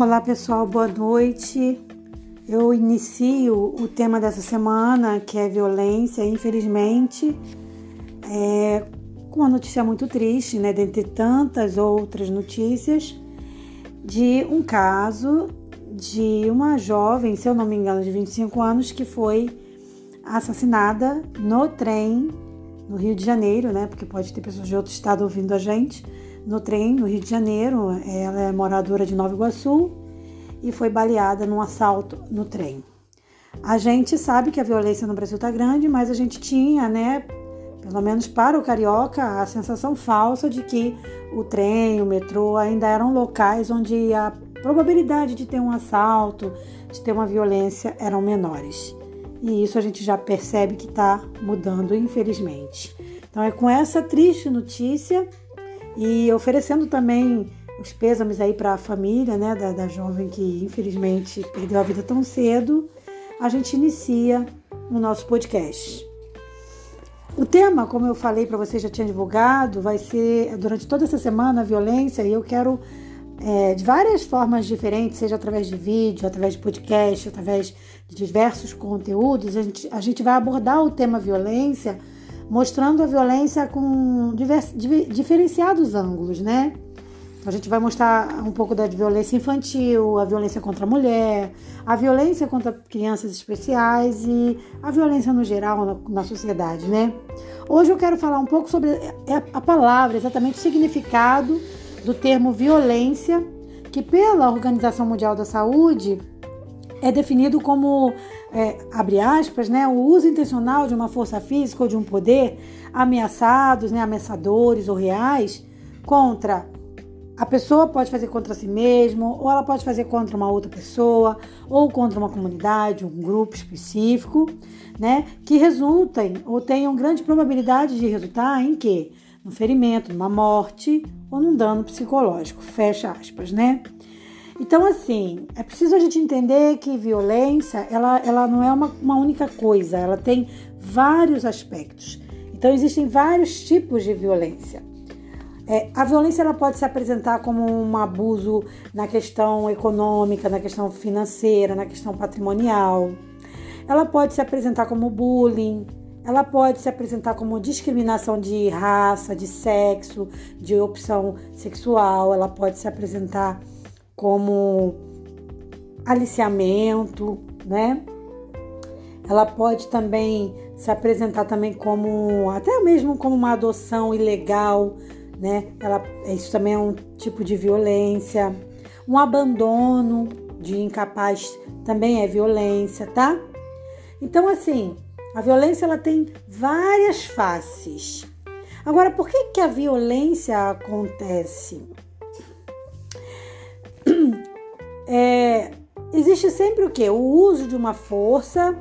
Olá pessoal, boa noite. Eu inicio o tema dessa semana, que é violência, infelizmente, é, com uma notícia muito triste, né, dentre tantas outras notícias, de um caso de uma jovem, se eu não me engano, de 25 anos, que foi assassinada no trem no Rio de Janeiro, né? Porque pode ter pessoas de outro estado ouvindo a gente no trem no Rio de Janeiro. Ela é moradora de Nova Iguaçu e foi baleada num assalto no trem. A gente sabe que a violência no Brasil está grande, mas a gente tinha, né, pelo menos para o carioca, a sensação falsa de que o trem, o metrô ainda eram locais onde a probabilidade de ter um assalto, de ter uma violência eram menores. E isso a gente já percebe que está mudando, infelizmente. Então é com essa triste notícia e oferecendo também os pêsames aí para a família, né, da, da jovem que infelizmente perdeu a vida tão cedo, a gente inicia o nosso podcast. O tema, como eu falei para você, já tinha divulgado, vai ser durante toda essa semana a violência e eu quero é, de várias formas diferentes, seja através de vídeo, através de podcast, através de diversos conteúdos, a gente, a gente vai abordar o tema violência mostrando a violência com divers, diferenciados ângulos, né? A gente vai mostrar um pouco da violência infantil, a violência contra a mulher, a violência contra crianças especiais e a violência no geral na, na sociedade, né? Hoje eu quero falar um pouco sobre a palavra, exatamente o significado do termo violência, que pela Organização Mundial da Saúde é definido como, é, abre aspas, né, o uso intencional de uma força física ou de um poder ameaçados, né, ameaçadores ou reais contra a pessoa pode fazer contra si mesmo, ou ela pode fazer contra uma outra pessoa, ou contra uma comunidade, um grupo específico, né, que resultem ou tenham grande probabilidade de resultar em quê? No ferimento, numa morte ou num dano psicológico. Fecha aspas, né? Então, assim, é preciso a gente entender que violência, ela, ela não é uma, uma única coisa, ela tem vários aspectos. Então, existem vários tipos de violência. É, a violência ela pode se apresentar como um abuso na questão econômica, na questão financeira, na questão patrimonial. Ela pode se apresentar como bullying, ela pode se apresentar como discriminação de raça, de sexo, de opção sexual, ela pode se apresentar como aliciamento, né? Ela pode também se apresentar também como até mesmo como uma adoção ilegal, né? Ela, isso também é um tipo de violência. Um abandono de incapaz também é violência, tá? Então assim, a violência ela tem várias faces. Agora, por que que a violência acontece? É, existe sempre o que? O uso de uma força,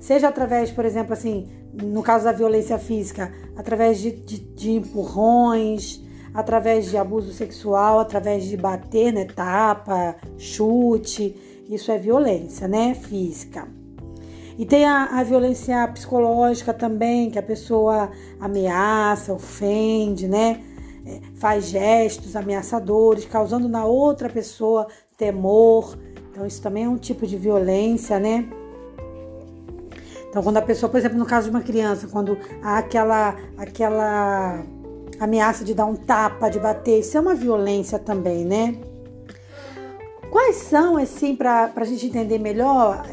seja através, por exemplo, assim, no caso da violência física, através de, de, de empurrões, através de abuso sexual, através de bater, né, tapa, chute, isso é violência, né, física. E tem a, a, violência psicológica também, que a pessoa ameaça, ofende, né? Faz gestos ameaçadores, causando na outra pessoa temor. Então, isso também é um tipo de violência, né? Então, quando a pessoa, por exemplo, no caso de uma criança, quando há aquela, aquela ameaça de dar um tapa, de bater, isso é uma violência também, né? Quais são, assim, para a gente entender melhor,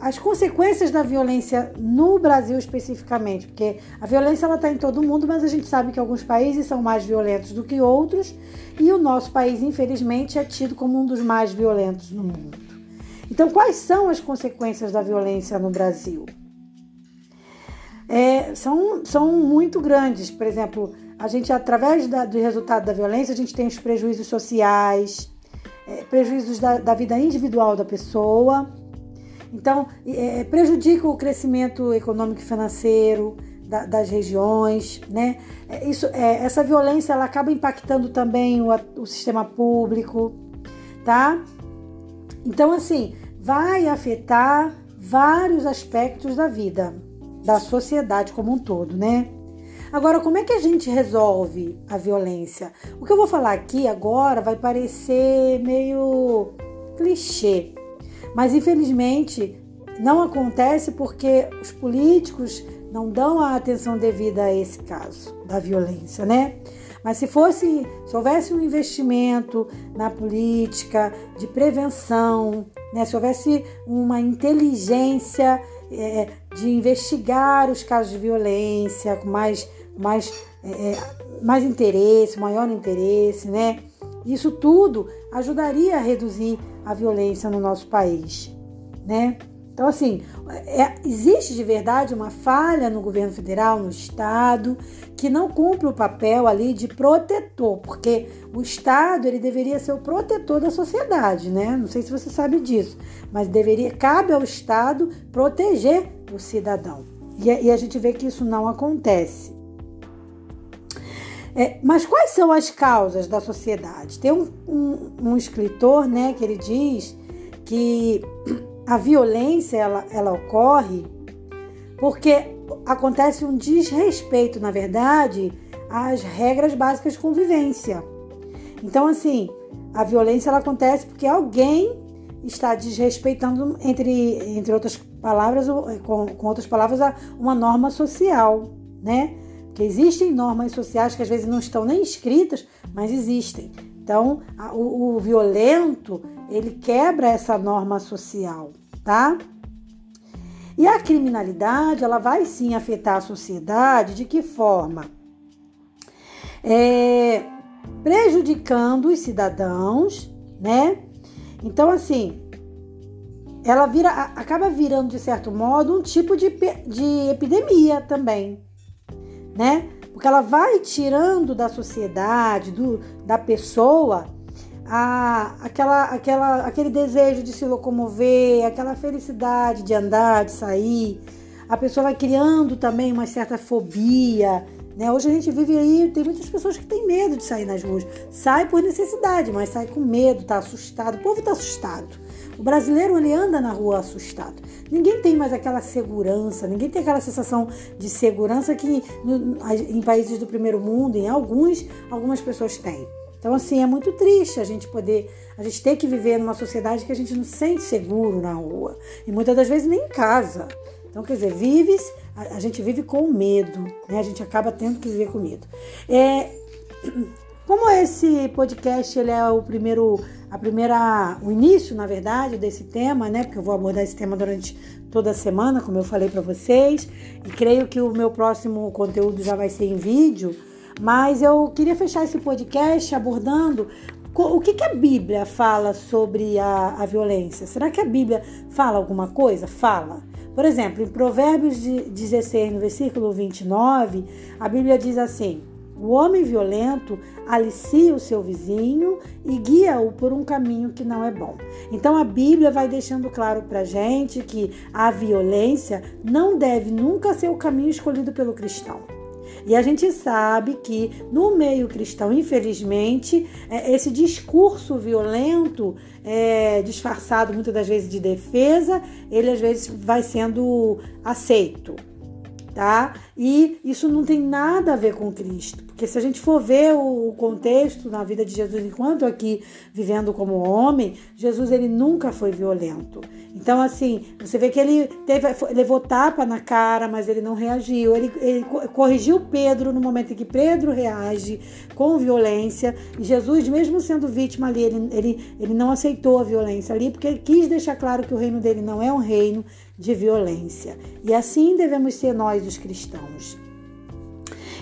as consequências da violência no Brasil especificamente? Porque a violência ela está em todo mundo, mas a gente sabe que alguns países são mais violentos do que outros e o nosso país, infelizmente, é tido como um dos mais violentos no mundo. Então, quais são as consequências da violência no Brasil? É, são, são muito grandes. Por exemplo, a gente, através da, do resultado da violência, a gente tem os prejuízos sociais, é, prejuízos da, da, vida individual da pessoa. Então, é, prejudica o crescimento econômico e financeiro, da, das regiões, né? É, isso, é, essa violência ela acaba impactando também o, o sistema público, tá? Então, assim, vai afetar vários aspectos da vida, da sociedade como um todo, né? Agora, como é que a gente resolve a violência? O que eu vou falar aqui agora vai parecer meio clichê. Mas infelizmente não acontece porque os políticos não dão a atenção devida a esse caso da violência, né? Mas se fosse, se houvesse um investimento na política de prevenção, né? se houvesse uma inteligência é, de investigar os casos de violência com mais, mais, é, mais interesse, maior interesse, né? Isso tudo ajudaria a reduzir a violência no nosso país, né? Então, assim, é, existe de verdade uma falha no governo federal, no Estado, que não cumpre o papel ali de protetor, porque o Estado ele deveria ser o protetor da sociedade, né? Não sei se você sabe disso, mas deveria cabe ao Estado proteger o cidadão. E, e a gente vê que isso não acontece. É, mas quais são as causas da sociedade? Tem um, um, um escritor, né, que ele diz que a violência ela, ela ocorre porque acontece um desrespeito, na verdade, às regras básicas de convivência. Então, assim, a violência ela acontece porque alguém está desrespeitando, entre, entre outras palavras, com, com outras palavras, uma norma social, né? Porque existem normas sociais que às vezes não estão nem escritas, mas existem. Então, a, o, o violento, ele quebra essa norma social tá? E a criminalidade, ela vai sim afetar a sociedade de que forma? É, prejudicando os cidadãos, né? Então, assim, ela vira, acaba virando, de certo modo, um tipo de, de epidemia também, né? Porque ela vai tirando da sociedade, do, da pessoa, a, aquela, aquela, aquele desejo de se locomover, aquela felicidade de andar, de sair. A pessoa vai criando também uma certa fobia. Né? Hoje a gente vive aí, tem muitas pessoas que têm medo de sair nas ruas. Sai por necessidade, mas sai com medo, tá assustado. O povo está assustado. O brasileiro ele anda na rua assustado. Ninguém tem mais aquela segurança, ninguém tem aquela sensação de segurança que em países do primeiro mundo, em alguns, algumas pessoas têm. Então, assim, é muito triste a gente poder, a gente ter que viver numa sociedade que a gente não se sente seguro na rua. E muitas das vezes nem em casa. Então, quer dizer, vive, a, a gente vive com medo, né? A gente acaba tendo que viver com medo. É, como esse podcast ele é o primeiro, a primeira, o início, na verdade, desse tema, né? Porque eu vou abordar esse tema durante toda a semana, como eu falei para vocês, e creio que o meu próximo conteúdo já vai ser em vídeo. Mas eu queria fechar esse podcast abordando o que, que a Bíblia fala sobre a, a, violência. Será que a Bíblia fala alguma coisa? Fala. Por exemplo, em Provérbios 16, no versículo 29, a Bíblia diz assim: O homem violento alicia o seu vizinho e guia-o por um caminho que não é bom. Então a Bíblia vai deixando claro para gente que a violência não deve nunca ser o caminho escolhido pelo cristão. E a gente sabe que no meio cristão, infelizmente, é, esse discurso violento, é, disfarçado muitas das vezes de defesa, ele às vezes vai sendo aceito tá? E isso não tem nada a ver com Cristo, porque se a gente for ver o contexto na vida de Jesus enquanto aqui vivendo como homem, Jesus ele nunca foi violento. Então assim, você vê que ele teve, levou tapa na cara, mas ele não reagiu. Ele, ele corrigiu Pedro no momento em que Pedro reage com violência. E Jesus, mesmo sendo vítima ali, ele, ele, ele não aceitou a violência ali, porque ele quis deixar claro que o reino dele não é um reino de violência. E assim devemos ser nós, os cristãos.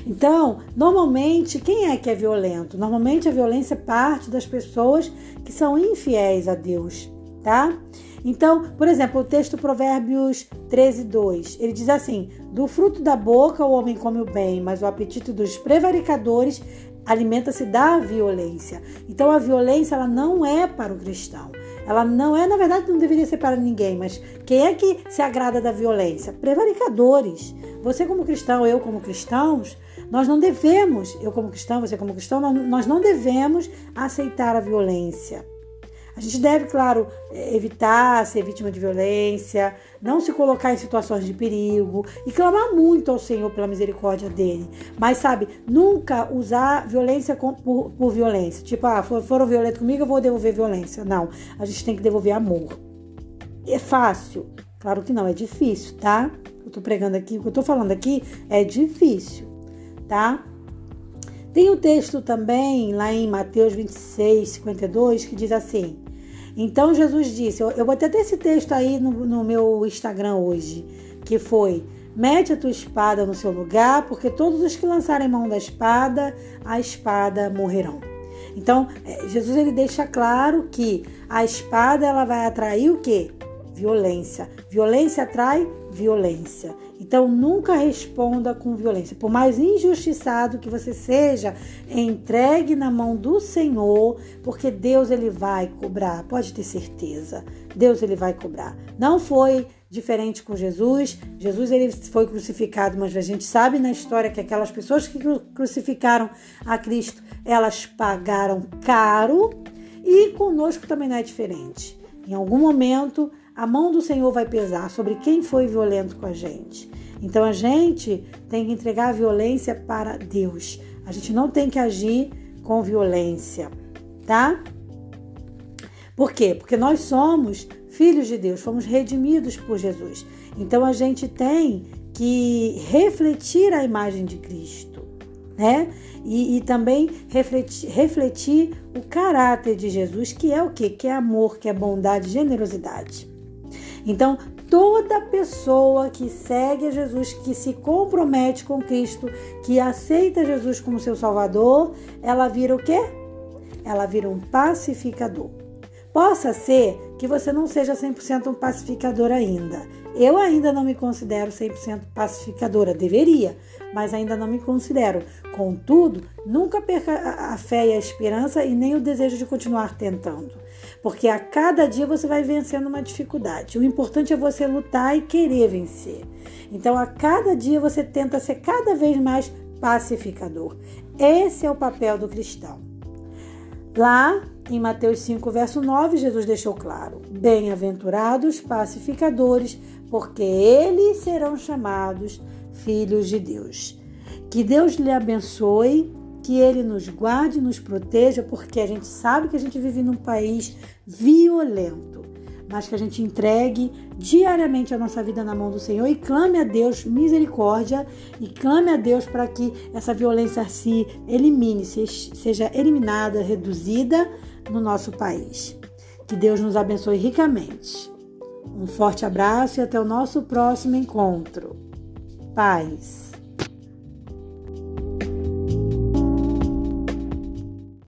Então, normalmente, quem é que é violento? Normalmente a violência parte das pessoas que são infiéis a Deus, tá? Então, por exemplo, o texto Provérbios 13, 2, ele diz assim: Do fruto da boca o homem come o bem, mas o apetite dos prevaricadores alimenta-se da violência. Então, a violência ela não é para o cristão. Ela não é, na verdade, não deveria ser para ninguém, mas quem é que se agrada da violência? Prevaricadores. Você, como cristão, eu, como cristãos, nós não devemos, eu, como cristão, você, como cristão, nós não devemos aceitar a violência. A gente deve, claro, é, evitar ser vítima de violência, não se colocar em situações de perigo e clamar muito ao Senhor pela misericórdia dele. Mas, sabe, nunca usar violência por, por violência. Tipo, ah, foram violentos comigo, eu vou devolver violência. Não, a gente tem que devolver amor. É fácil? Claro que não, é difícil, tá? Eu tô pregando aqui, o que eu tô falando aqui é difícil, tá? Tem o um texto também lá em Mateus 26, 52, que diz assim: Então Jesus disse, eu, eu botei até esse texto aí no, no meu Instagram hoje, que foi: Mete a tua espada no seu lugar, porque todos os que lançarem mão da espada, a espada morrerão. Então, é, Jesus ele deixa claro que a espada ela vai atrair o quê? Violência. Violência atrai violência. Então nunca responda com violência. Por mais injustiçado que você seja, entregue na mão do Senhor, porque Deus ele vai cobrar. Pode ter certeza. Deus ele vai cobrar. Não foi diferente com Jesus. Jesus ele foi crucificado, mas a gente sabe na história que aquelas pessoas que crucificaram a Cristo, elas pagaram caro. E conosco também não é diferente. Em algum momento a mão do Senhor vai pesar sobre quem foi violento com a gente. Então a gente tem que entregar a violência para Deus. A gente não tem que agir com violência, tá? Por quê? Porque nós somos filhos de Deus, fomos redimidos por Jesus. Então a gente tem que refletir a imagem de Cristo, né? E, e também refletir, refletir o caráter de Jesus, que é o quê? Que é amor, que é bondade, generosidade. Então, toda pessoa que segue a Jesus, que se compromete com Cristo, que aceita Jesus como seu Salvador, ela vira o quê? Ela vira um pacificador. Possa ser que você não seja 100% um pacificador ainda. Eu ainda não me considero 100% pacificadora, deveria, mas ainda não me considero. Contudo, nunca perca a fé e a esperança e nem o desejo de continuar tentando, porque a cada dia você vai vencendo uma dificuldade. O importante é você lutar e querer vencer. Então, a cada dia você tenta ser cada vez mais pacificador. Esse é o papel do cristão. Lá em Mateus 5, verso 9, Jesus deixou claro: Bem-aventurados pacificadores, porque eles serão chamados filhos de Deus. Que Deus lhe abençoe, que ele nos guarde, nos proteja, porque a gente sabe que a gente vive num país violento, mas que a gente entregue diariamente a nossa vida na mão do Senhor e clame a Deus misericórdia e clame a Deus para que essa violência se elimine, seja eliminada, reduzida no nosso país. Que Deus nos abençoe ricamente. Um forte abraço e até o nosso próximo encontro. Paz.